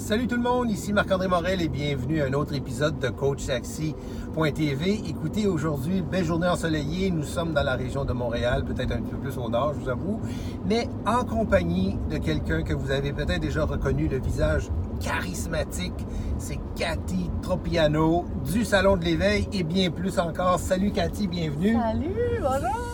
Salut tout le monde, ici Marc-André Morel et bienvenue à un autre épisode de CoachSaxi.tv. Écoutez, aujourd'hui, belle journée ensoleillée. Nous sommes dans la région de Montréal, peut-être un peu plus au nord, je vous avoue, mais en compagnie de quelqu'un que vous avez peut-être déjà reconnu, le visage charismatique. C'est Cathy Tropiano du Salon de l'Éveil et bien plus encore. Salut Cathy, bienvenue. Salut, bonjour.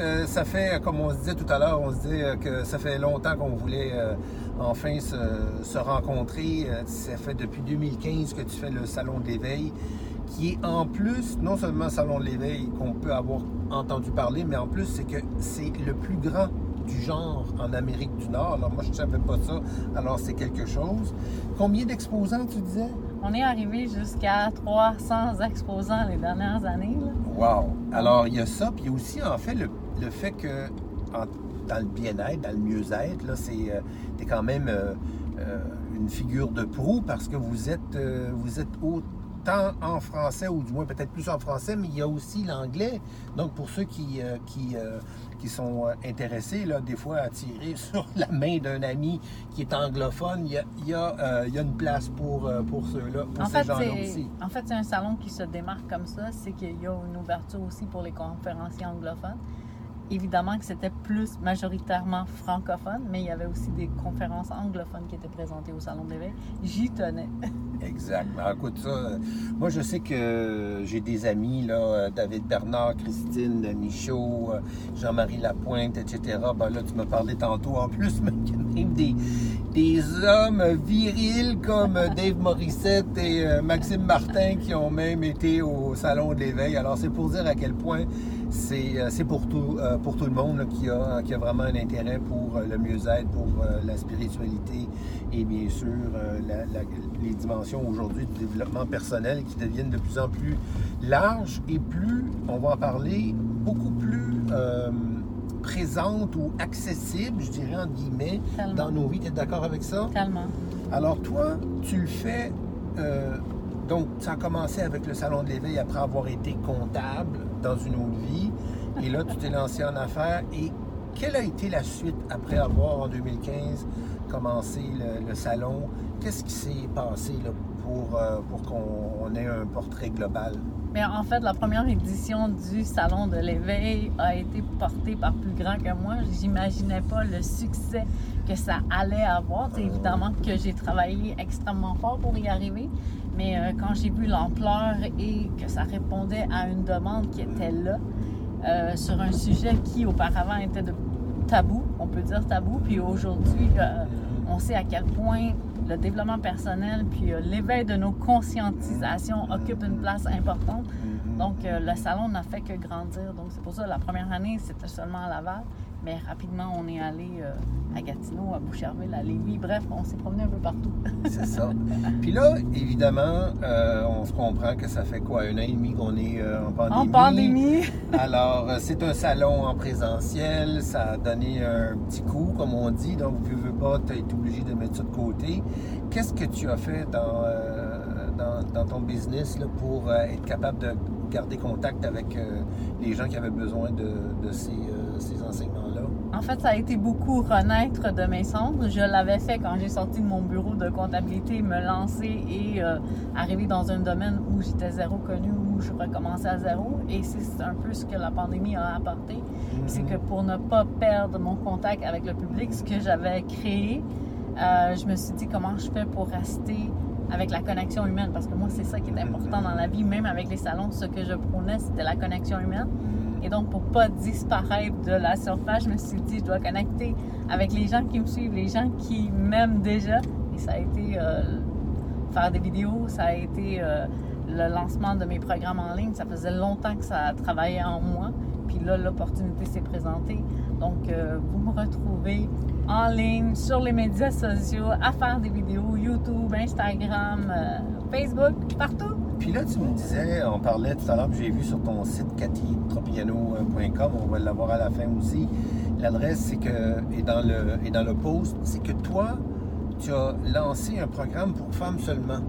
Euh, ça fait, comme on se disait tout à l'heure, on se disait euh, que ça fait longtemps qu'on voulait euh, enfin se, se rencontrer. Euh, ça fait depuis 2015 que tu fais le Salon de l'Éveil, qui est en plus, non seulement Salon de l'Éveil qu'on peut avoir entendu parler, mais en plus, c'est que c'est le plus grand du genre en Amérique du Nord. Alors moi, je ne savais pas ça, alors c'est quelque chose. Combien d'exposants, tu disais? On est arrivé jusqu'à 300 exposants les dernières années. là. Wow! Alors, il y a ça, puis il y a aussi, en fait, le, le fait que en- dans le bien-être, dans le mieux-être, là, c'est euh, t'es quand même euh, euh, une figure de proue parce que vous êtes, vous êtes autant en français, ou du moins peut-être plus en français, mais il y a aussi l'anglais. Donc, pour ceux qui, qui, qui sont intéressés, là, des fois, à tirer sur la main d'un ami qui est anglophone, il y a, il y a, il y a une place pour, pour ceux-là, pour En ces fait, gens-là aussi. en fait, c'est un salon qui se démarque comme ça, c'est qu'il y a une ouverture aussi pour les conférenciers anglophones. Évidemment que c'était plus majoritairement francophone, mais il y avait aussi des conférences anglophones qui étaient présentées au Salon de. J'y tenais. Exact. Ben, écoute, ça, euh, moi, je sais que j'ai des amis, là, euh, David Bernard, Christine Michaud, euh, Jean-Marie Lapointe, etc. Ben là, tu m'as parlé tantôt en plus, mais même des, des hommes virils comme Dave Morissette et Maxime Martin qui ont même été au Salon de l'Éveil. Alors, c'est pour dire à quel point c'est euh, c'est pour tout, euh, pour tout le monde là, qui, a, qui a vraiment un intérêt pour euh, le mieux-être, pour euh, la spiritualité et bien sûr euh, la- la- les dimensions aujourd'hui du développement personnel qui deviennent de plus en plus larges et plus, on va en parler, beaucoup plus euh, présentes ou accessibles, je dirais entre guillemets, Tellement. dans nos vies. Tu es d'accord avec ça? Tellement. Alors toi, tu le fais, euh, donc ça a commencé avec le Salon de l'éveil après avoir été comptable dans une autre vie. Et là, tu t'es lancé en affaires. Et quelle a été la suite après avoir, en 2015, commencé le, le salon? Qu'est-ce qui s'est passé là, pour, euh, pour qu'on ait un portrait global? Mais en fait, la première édition du Salon de l'éveil a été portée par plus grand que moi. J'imaginais pas le succès que ça allait avoir. C'est évidemment que j'ai travaillé extrêmement fort pour y arriver. Mais euh, quand j'ai vu l'ampleur et que ça répondait à une demande qui était là, euh, sur un sujet qui auparavant était de tabou, on peut dire tabou, puis aujourd'hui, euh, on sait à quel point le développement personnel puis euh, l'éveil de nos conscientisations occupe une place importante. Donc, euh, le salon n'a fait que grandir. Donc, c'est pour ça la première année, c'était seulement à Laval. Mais rapidement, on est allé euh, à Gatineau, à Boucherville, à Lévis. Bref, on s'est promené un peu partout. C'est ça. Puis là, évidemment, euh, on se comprend que ça fait quoi, un an et demi qu'on est euh, en pandémie. En pandémie, Alors, c'est un salon en présentiel, ça a donné un petit coup, comme on dit, donc tu veux pas, tu été obligé de mettre ça de côté. Qu'est-ce que tu as fait dans, dans, dans ton business là, pour être capable de garder contact avec les gens qui avaient besoin de, de ces, ces enseignements-là? En fait, ça a été beaucoup renaître de mes cendres. Je l'avais fait quand j'ai sorti de mon bureau de comptabilité, me lancer et euh, arriver dans un domaine où j'étais zéro connu, où je recommençais à zéro. Et c'est un peu ce que la pandémie a apporté. C'est que pour ne pas perdre mon contact avec le public, ce que j'avais créé, euh, je me suis dit comment je fais pour rester avec la connexion humaine. Parce que moi, c'est ça qui est important dans la vie, même avec les salons, ce que je prônais, c'était la connexion humaine. Et donc, pour pas disparaître de la surface, je me suis dit, je dois connecter avec les gens qui me suivent, les gens qui m'aiment déjà. Et ça a été euh, faire des vidéos, ça a été euh, le lancement de mes programmes en ligne. Ça faisait longtemps que ça travaillait en moi. Puis là, l'opportunité s'est présentée. Donc, euh, vous me retrouvez en ligne, sur les médias sociaux, à faire des vidéos, YouTube, Instagram, Facebook, partout. Puis là, tu me disais, on parlait tout à l'heure, j'ai vu sur ton site cathytropiano.com, on va l'avoir à la fin aussi. L'adresse, c'est que, et dans le, et dans le post, c'est que toi, tu as lancé un programme pour femmes seulement.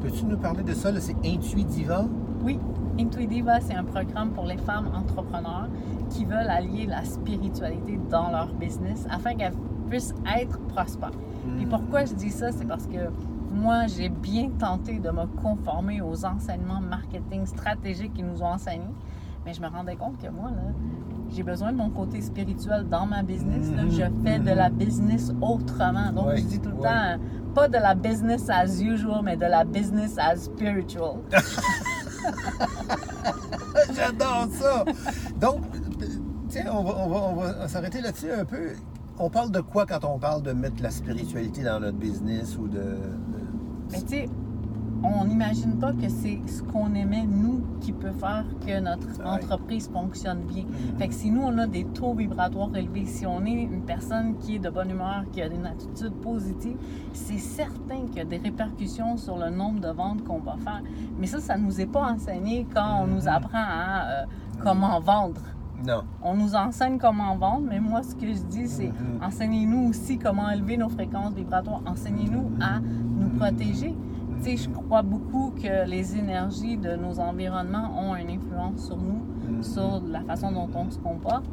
Peux-tu nous parler de ça? C'est Intuidiva? Oui, Intuitiva, c'est un programme pour les femmes entrepreneurs qui veulent allier la spiritualité dans leur business afin qu'elles puissent être prospères. Et Hmm. pourquoi je dis ça, c'est parce que moi, j'ai bien tenté de me conformer aux enseignements marketing stratégiques qu'ils nous ont enseignés, mais je me rendais compte que moi, là, j'ai besoin de mon côté spirituel dans ma business. là. Je fais de la business autrement. Donc, Ouais, je dis tout le ouais. temps, pas de la business as usual, mais de la business as spiritual. J'adore ça! Donc, tiens, on va, on va- on va s'arrêter là-dessus un peu. On parle de quoi quand on parle de mettre la spiritualité dans notre business ou de. de- Mais tu sais, on n'imagine pas que c'est ce qu'on aimait, nous, qui peut faire que notre Ouais. entreprise fonctionne bien. Mhm. Fait que si nous, on a des taux vibratoires élevés, si on est une personne qui est de bonne humeur, qui a une attitude positive, c'est certain qu'il y a des répercussions sur le nombre de ventes qu'on va faire. Mais ça, ça ne nous est pas enseigné quand on nous Mhm. apprend à euh, comment vendre. Non. On nous enseigne comment vendre, mais moi, ce que je dis, c'est enseignez-nous aussi comment élever nos fréquences vibratoires. Enseignez-nous à nous protéger. Tu sais, je crois beaucoup que les énergies de nos environnements ont une influence sur nous, Mhm. sur la façon dont on se comporte.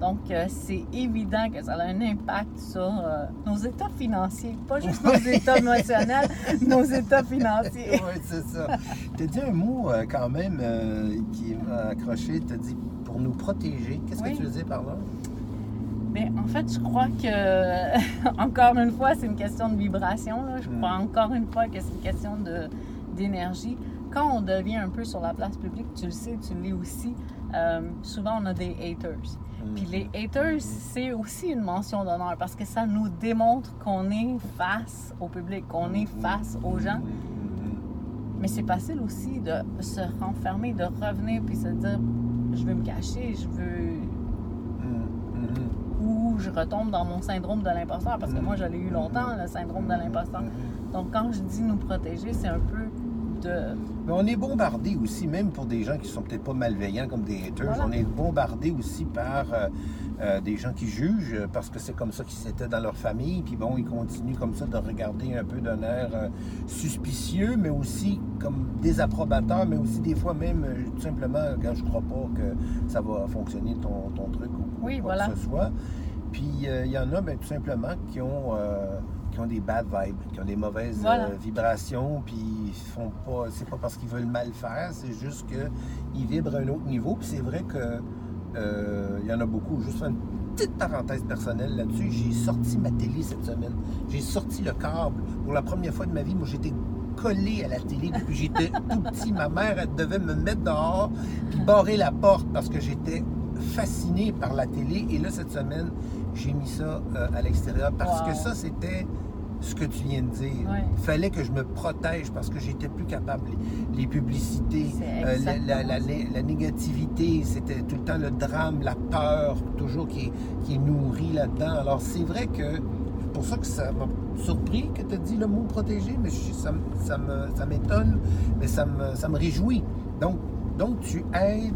Donc, euh, c'est évident que ça a un impact sur euh, nos états financiers, pas juste nos états émotionnels, nos états financiers. Oui, c'est ça. Tu as dit un mot euh, quand même qui m'a accroché. Tu as dit pour nous protéger. Qu'est-ce Oui. que tu veux dire par là? Mais en fait, je crois que, encore une fois, c'est une question de vibration. là. Je crois Mm. encore une fois que c'est une question d'énergie. Quand on devient un peu sur la place publique, tu le sais, tu le lis aussi, euh, souvent on a des haters. Puis les haters, c'est aussi une mention d'honneur parce que ça nous démontre qu'on est face au public, qu'on est face aux gens. Mais c'est facile aussi de se renfermer, de revenir puis se dire je veux me cacher, je veux ou je retombe dans mon syndrome de l'imposteur, parce que moi, je l'ai eu longtemps, le syndrome de l'imposteur. Donc, quand je dis nous protéger, c'est un peu de... Mais on est bombardé aussi, même pour des gens qui sont peut-être pas malveillants comme des haters, Voilà. on est bombardé aussi par euh, euh, des gens qui jugent euh, parce que c'est comme ça qu'ils étaient dans leur famille. Puis bon, ils continuent comme ça de regarder un peu d'un air euh, suspicieux, mais aussi comme désapprobateur, mais aussi des fois même tout simplement quand je crois pas que ça va fonctionner ton, ton truc ou Oui, quoi voilà. que ce soit. Puis euh, il y en a ben, tout simplement qui ont, euh, qui ont des bad vibes, qui ont des mauvaises Voilà. euh, vibrations, puis ils font pas. C'est pas parce qu'ils veulent mal faire, c'est juste qu'ils vibrent à un autre niveau. Puis c'est vrai que euh, il y en a beaucoup. Juste une petite parenthèse personnelle là-dessus. J'ai sorti ma télé cette semaine. J'ai sorti le câble. Pour la première fois de ma vie, moi j'étais collé à la télé depuis que j'étais tout petit. Ma mère, elle devait me mettre dehors puis barrer la porte parce que j'étais fasciné par la télé. Et là, cette semaine, j'ai mis ça euh, à l'extérieur parce Wow. que ça, c'était ce que tu viens de dire. Ouais. Il fallait que je me protège parce que j'étais plus capable. Les, les publicités, euh, la, la- la- négativité, c'était tout le temps le drame, la peur, toujours qui est, qui est nourrie là-dedans. Alors, c'est vrai que c'est pour ça que ça m'a surpris que tu as dit le mot protéger, mais je- ça, ça me- ça m'étonne, mais ça me, ça me réjouit. Donc, donc, tu aides,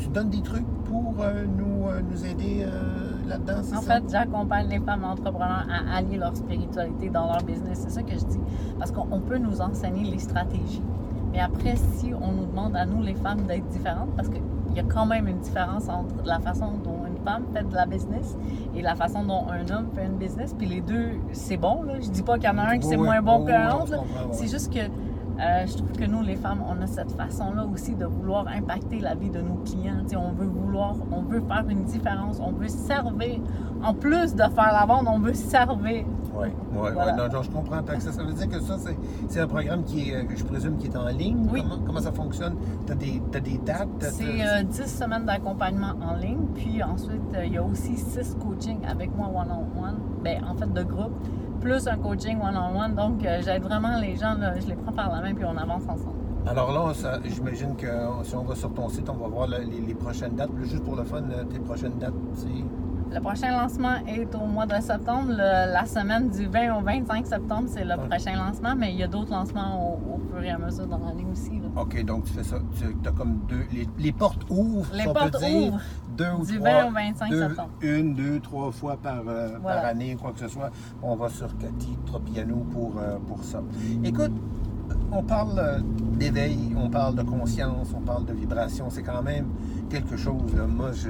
tu donnes des trucs pour euh, nous, euh, nous aider euh, là-dedans, c'est En ça? fait, j'accompagne les femmes entrepreneurs à allier leur spiritualité dans leur business. C'est ça que je dis. Parce qu'on on peut nous enseigner les stratégies. Mais après, si on nous demande à nous, les femmes, d'être différentes, parce qu'il y a quand même une différence entre la façon dont une femme fait de la business et la façon dont un homme fait une business. Puis les deux, c'est bon. Là. Je dis pas qu'il y en a un qui c'est Oui, moins oui, bon oui, qu'un autre. C'est juste que euh, je trouve que nous, les femmes, on a cette façon-là aussi de vouloir impacter la vie de nos clients. On veut vouloir, on veut faire une différence, on veut servir. En plus de faire la vente, on veut servir. Oui, oui, Voilà. non, non, je comprends. Ça, ça veut dire que ça, c'est- un programme qui est, je présume, qui est en ligne. Oui. Comment, comment ça fonctionne? Tu as, des des dates? C'est euh, 10 semaines d'accompagnement en ligne. Puis ensuite, euh, il y a aussi 6 coachings avec moi one-on-one. Ben, en fait, de groupe. Plus un coaching one-on-one. Donc, euh, j'aide vraiment les gens. là, je les prends par la main puis on avance ensemble. Alors là, j'imagine que euh, si on va sur ton site, on va voir le- les, les prochaines dates. Juste pour le fun, euh, tes prochaines dates, c'est... Le prochain lancement est au mois de septembre. Le- la semaine du 20 au 25 septembre, c'est le prochain lancement. Mais il y a d'autres lancements au, au fur et à mesure dans l'année aussi. là. OK, donc tu fais ça. Tu as comme deux... Les, les portes ouvrent, Les si on portes peut dire. ouvrent Deux ou du trois... 20 au 25 deux- septembre. Une, deux, trois fois par, euh, Voilà. par année, quoi que ce soit. On va sur Cathy Tropiano pour, euh, pour ça. Écoute, on parle euh, d'éveil, on parle de conscience, on parle de vibration. C'est quand même quelque chose. Là. Moi, je,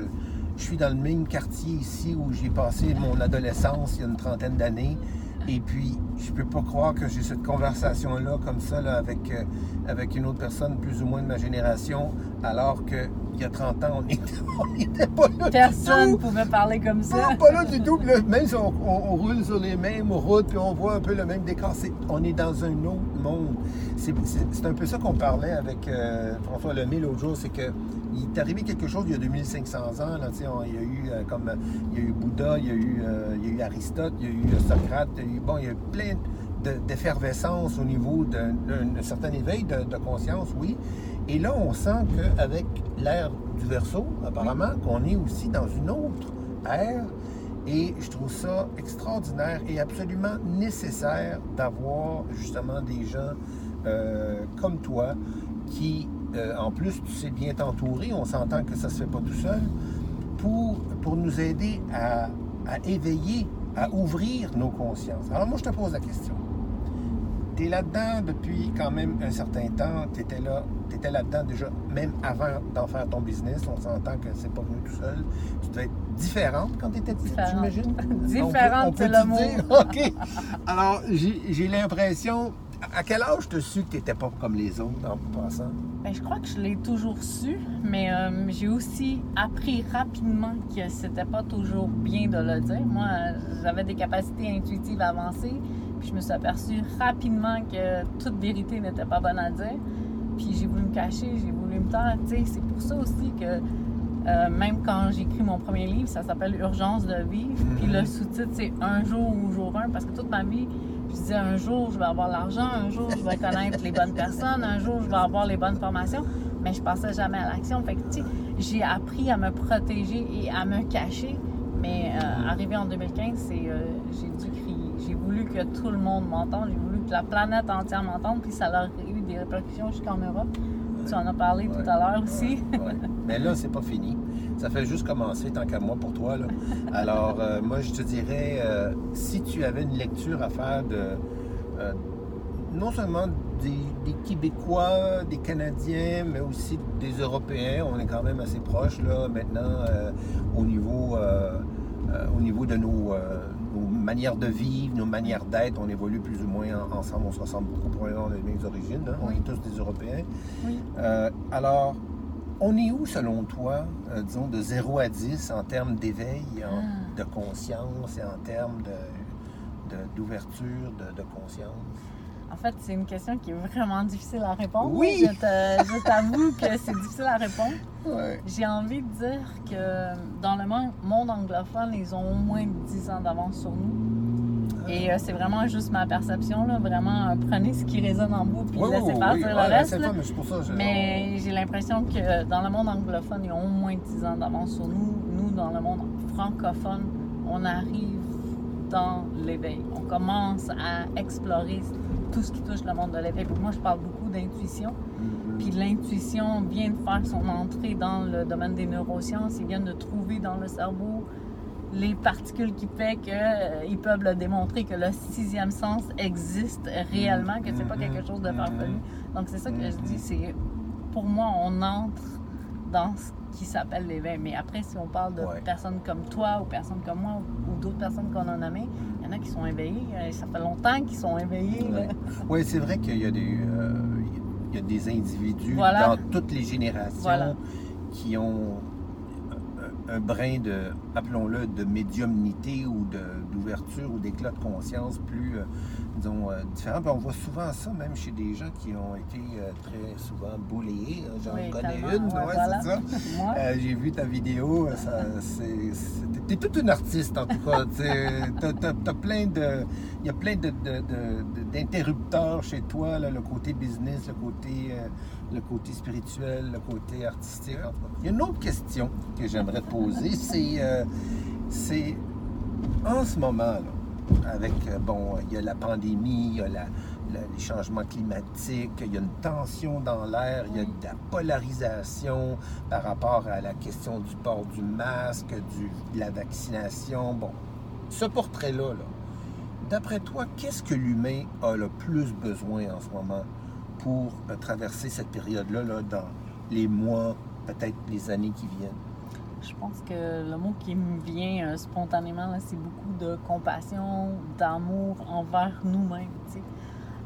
je suis dans le même quartier ici où j'ai passé mon adolescence il y a une trentaine d'années. Et puis, je peux pas croire que j'ai cette conversation-là comme ça là, avec, euh, avec une autre personne plus ou moins de ma génération, alors que il y a 30 ans, on n'était pas là Personne ne pouvait parler comme ça. Non, pas là du tout. Là, même si on, on- on roule sur les mêmes routes, puis on voit un peu le même décor, c'est- on est dans un autre monde. C'est c'est- c'est un peu ça qu'on parlait avec euh, François Lemay l'autre jour, c'est que il est arrivé quelque chose il y a 2500 ans. Là, on- il y a eu euh, comme il y a eu Bouddha, il y a eu, euh, il y a eu Aristote, il y a eu euh, Socrate, il y a eu, bon, il y a eu plein de- d'effervescence au niveau d'un d'un certain éveil de, de conscience, oui. Et là, on sent qu'avec l'ère du verso, apparemment, qu'on est aussi dans une autre ère. Et je trouve ça extraordinaire et absolument nécessaire d'avoir justement des gens euh, comme toi qui, euh, en plus, tu sais bien t'entourer, on s'entend que ça se fait pas tout seul, pour, pour nous aider à, à éveiller, à ouvrir nos consciences. Alors moi, je te pose la question. Tu es là-dedans depuis quand même un certain temps, tu étais là, tu étais là-dedans déjà, même avant d'en faire ton business, on s'entend que c'est pas venu tout seul. Tu devais être différente quand tu étais petite, j'imagine? Différente, c'est le mot. OK. Alors, j'ai l'impression... À quel âge tu as su que tu n'étais pas comme les autres en passant? Ben, je crois que je l'ai toujours su, mais euh, j'ai aussi appris rapidement que c'était pas toujours bien de le dire. Moi, j'avais des capacités intuitives avancées, puis je me suis aperçue rapidement que toute vérité n'était pas bonne à dire. Puis j'ai voulu me cacher, j'ai voulu me taire. C'est pour ça aussi que euh, même quand j'ai écrit mon premier livre, ça s'appelle Urgence de vivre. Puis le sous-titre, c'est Un jour ou jour un, parce que toute ma vie, je disais un jour, je vais avoir l'argent, un jour, je vais connaître les bonnes personnes, un jour, je vais avoir les bonnes formations, mais je passais jamais à l'action. Fait que, tu sais, j'ai appris à me protéger et à me cacher, mais euh, arrivé en 2015, c'est, euh, j'ai dû crier. J'ai voulu que tout le monde m'entende, j'ai voulu que la planète entière m'entende, puis ça a eu des répercussions jusqu'en Europe. Tu en as parlé tout à l'heure aussi. Mais là, c'est pas fini. Ça fait juste commencer, tant qu'à moi, pour toi. Alors, euh, moi, je te dirais, euh, si tu avais une lecture à faire de euh, non seulement des, Québécois, des Canadiens, mais aussi des Européens, on est quand même assez proches là maintenant au niveau au niveau de nos manières de vivre, nos manières d'être, on évolue plus ou moins en- ensemble, on se ressemble beaucoup probablement des mêmes origines, hein. on Oui. est tous des Européens. Oui. Euh, alors, on est où selon toi, euh, disons, de 0 à 10 en termes d'éveil, Ah. de conscience et en termes de- d'ouverture, de, de conscience? En fait, c'est une question qui est vraiment difficile à répondre. Oui. Je t'avoue que c'est difficile à répondre. Ouais. J'ai envie de dire que dans le mon- monde anglophone, ils ont au moins 10 ans d'avance sur nous. Et euh, c'est vraiment juste ma perception. Là. Vraiment, euh, prenez ce qui résonne en vous puis Oui, laissez oui, faire le reste. c'est là. pas, mais pour ça Mais j'ai l'impression que dans le monde anglophone, ils ont au moins 10 ans d'avance sur nous. Nous, dans le monde francophone, on arrive dans l'éveil. On commence à explorer tout ce qui touche le monde de l'éveil. Puis Moi, je parle beaucoup d'intuition. Mhm. Puis l'intuition vient de faire son entrée dans le domaine des neurosciences. Ils viennent de trouver dans le cerveau les particules qui fait qu'ils peuvent le démontrer que le sixième sens existe réellement, que c'est pas Mhm. quelque chose de farfelu. Mhm. Donc c'est ça que je dis, c'est pour moi on entre dans ce qui s'appelle l'éveil. Mais après, si on parle de Ouais. personnes comme toi ou personnes comme moi ou d'autres personnes qu'on a nommées, il y en a qui sont éveillés. Euh, Ça fait longtemps qu'ils sont éveillés. Oui, c'est vrai qu'il y a des, euh, il y a des individus Voilà. dans toutes les générations Voilà. qui ont un, un brin de, appelons-le, de médiumnité ou d'ouverture ou d'éclat de conscience plus, euh, disons, euh, différent. Puis on voit souvent ça même chez des gens qui ont été euh, très souvent bouléés. J'en Oui, connais une, Ouais, ouais, voilà. c'est ça. Euh, J'ai vu ta vidéo, t'es toute une artiste en tout cas. T'as, plein de, il y a plein de, de- de- de- d'interrupteurs chez toi, là, le côté business, le côté, le côté spirituel, le côté artistique. Il y a une autre question que j'aimerais te poser, c'est, c'est en ce moment là, avec euh, bon, il y a la pandémie, il y a les changements climatiques, il y a une tension dans l'air, il y a de la polarisation par rapport à la question du port du masque, de la vaccination. Bon, ce portrait-là, là, d'après toi, qu'est-ce que l'humain a le plus besoin en ce moment pour euh, traverser cette période-là là, dans les mois, peut-être les années qui viennent? Je pense que le mot qui me vient euh, spontanément, c'est beaucoup de compassion, d'amour envers nous-mêmes,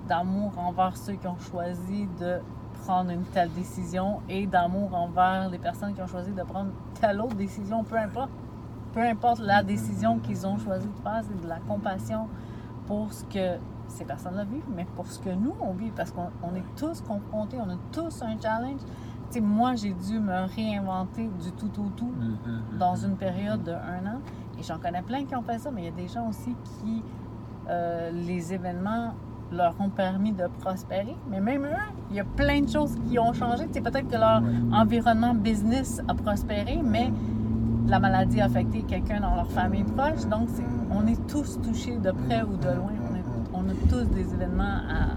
d'amour envers ceux qui ont choisi de prendre une telle décision et d'amour envers les personnes qui ont choisi de prendre telle autre décision, peu importe. Peu importe la décision qu'ils ont choisi de faire, c'est de la compassion pour ce que ces personnes-là vivent, mais pour ce que nous, on vit, parce qu'on on est tous confrontés, on a tous un challenge. Sais, moi, j'ai dû me réinventer du tout au tout Mm-hmm. dans une période de un an. Et j'en connais plein qui ont fait ça, mais il y a des gens aussi qui, euh, les événements leur ont permis de prospérer. Mais même eux, il y a plein de choses qui ont changé. Sais, peut-être que leur Ouais. environnement business a prospéré, mais la maladie a affecté quelqu'un dans leur famille proche. Donc, c'est- on est tous touchés de près ou de loin. On, est- on a tous des événements à-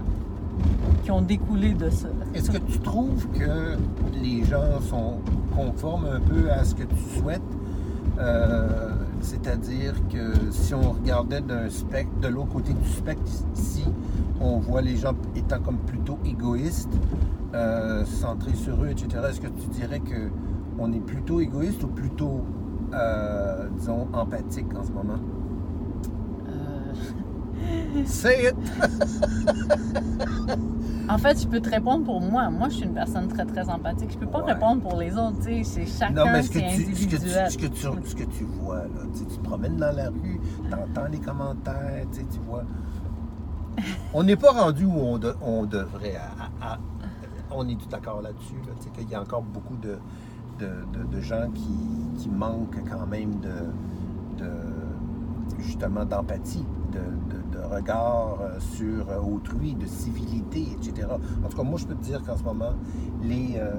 qui ont découlé de ça. Est-ce que tu trouves que les gens sont conformes un peu à ce que tu souhaites? Euh, C'est-à-dire que si on regardait d'un spectre, de l'autre côté du spectre, ici, on voit les gens étant comme plutôt égoïstes, euh, centrés sur eux, etc. Est-ce que tu dirais que on est plutôt égoïste ou plutôt, euh, disons, empathique en ce moment? Say it! En fait, je peux te répondre pour moi. Moi, je suis une personne très, très empathique. Je peux pas Ouais. répondre pour les autres. Tu sais, c'est chacun, Non, mais ce que, tu, ce, que tu, individuel. ce, que tu, ce que tu vois, là, tu, sais, tu te promènes dans la rue, tu entends les commentaires, tu, sais, tu vois. On n'est pas rendu où on, de- on devrait. à- à- à- on est tout d'accord là-dessus, là, tu sais, qu'il y a encore beaucoup de, de, de- de gens qui, qui manquent quand même de, de justement d'empathie, de, de- de regard euh, sur euh, autrui, de civilité, etc. En tout cas, moi, je peux te dire qu'en ce moment, les, euh,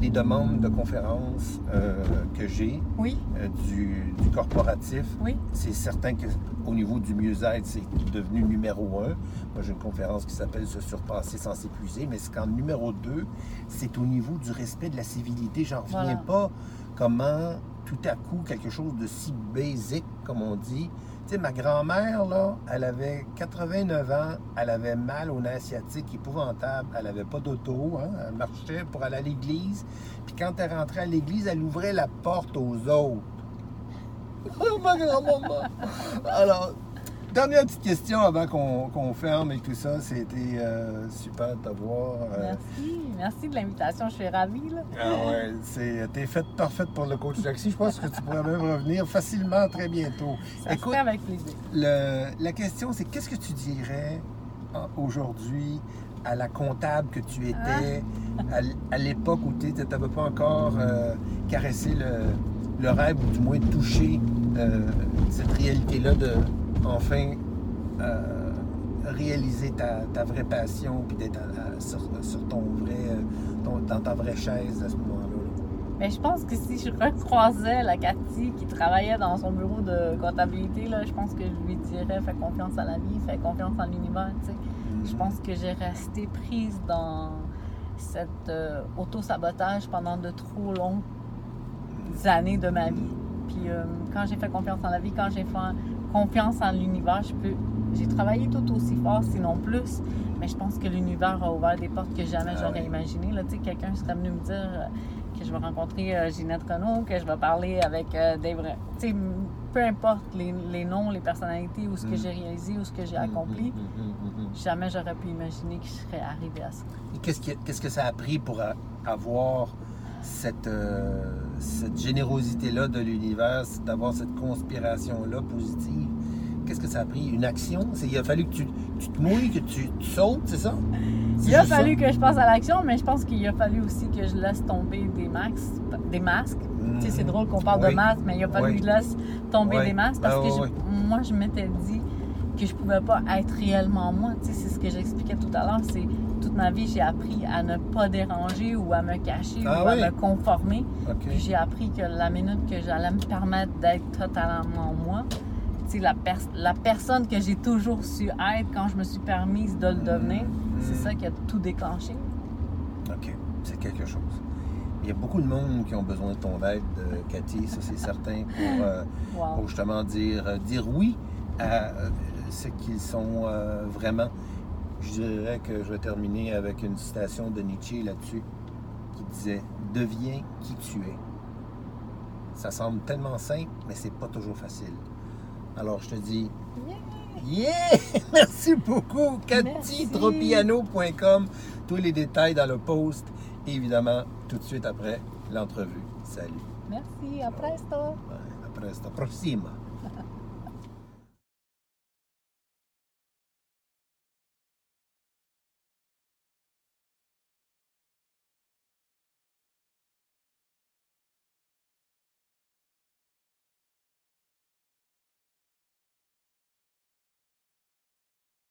les demandes de conférences euh, que j'ai Oui, euh, du, du corporatif, oui. c'est certain qu'au niveau du mieux-être, c'est devenu numéro un. Moi, j'ai une conférence qui s'appelle Se surpasser sans s'épuiser, mais c'est qu'en numéro deux, c'est au niveau du respect de la civilité. J'en reviens Voilà. pas comment tout à coup quelque chose de si basique, comme on dit. Tu ma grand-mère, là, elle avait 89 ans, elle avait mal au nez sciatique épouvantable, elle avait pas d'auto, hein, elle marchait pour aller à l'église. Puis quand elle rentrait à l'église, elle ouvrait la porte aux autres. Ma grand-maman! Alors, dernière petite question avant qu'on ferme et tout ça. C'était euh, super de te voir. euh, Merci. Merci de l'invitation. Je suis ravie. Là. ah ouais, t'es faite parfaite pour le coach taxi. Je pense que tu pourrais même revenir facilement très bientôt. Ça se Écoute, fait avec plaisir. le- la question, c'est qu'est-ce que tu dirais aujourd'hui à la comptable que tu étais, à, l- à l'époque où tu n'avais pas encore euh, caressé le, le rêve ou du moins touché cette réalité-là de enfin euh, réaliser ta, ta vraie passion puis d'être sur, sur ton vrai, euh, ton- dans ta vraie chaise à ce moment-là. là. Mais je pense que si je recroisais la Cathy qui travaillait dans son bureau de comptabilité, là, je pense que je lui dirais fais confiance à la vie, fais confiance en l'univers. tu sais. Je pense que j'ai resté prise dans cet euh, auto-sabotage pendant de trop longues années de ma vie. Puis euh, quand j'ai fait confiance en la vie, quand j'ai fait confiance en l'univers, je peux. J'ai travaillé tout aussi fort, sinon plus, mais je pense que l'univers a ouvert des portes que jamais Ah j'aurais ouais. imaginées. Là, tu sais, quelqu'un serait venu me dire euh, que je vais rencontrer euh, Ginette Renault, que je vais parler avec euh, Dave. Re- Tu sais, m- peu importe les, les noms, les personnalités, ou ce que Mm. j'ai réalisé, ou ce que j'ai accompli, mhm, mhm, mhm. jamais j'aurais pu imaginer que je serais arrivée à ça. Et Qu'est-ce, qui- qu'est-ce que ça a pris pour avoir cette, euh, cette générosité-là de l'univers, d'avoir cette conspiration-là positive? Qu'est-ce que ça a pris? Une action? C'est, il a fallu que tu, tu te mouilles, que tu, tu sautes, c'est ça? Il a fallu que je passe à l'action, mais je pense qu'il a fallu aussi que je laisse tomber des, max, des masques. Tu sais, c'est Mhm. drôle qu'on parle Oui. de masques, mais il a fallu Oui. que je laisse tomber Oui. des masques parce Ah, que je- moi, je m'étais dit que je pouvais pas être réellement moi. Tu sais, c'est ce que j'expliquais tout à l'heure. C'est toute ma vie, j'ai appris à ne pas déranger ou à me cacher Ah ou oui. à me conformer. Puis j'ai appris que la minute que j'allais me permettre d'être totalement moi, tu sais, la, pers- la personne que j'ai toujours su être quand je me suis permise de le devenir, Mhm. c'est ça qui a tout déclenché. OK, c'est quelque chose. Il y a beaucoup de monde qui ont besoin de ton aide, euh, Cathy, ça c'est certain, pour, euh, Wow. pour justement dire, euh, dire oui à euh, ce qu'ils sont euh, vraiment. Je dirais que je vais terminer avec une citation de Nietzsche là-dessus qui disait Deviens qui tu es. Ça semble tellement simple, mais c'est pas toujours facile. Alors je te dis Yeah! Merci beaucoup, cathytropiano.com. Tous les détails dans le post, évidemment, tout de suite après l'entrevue. Salut. Merci, à presto. À presto. Prossima.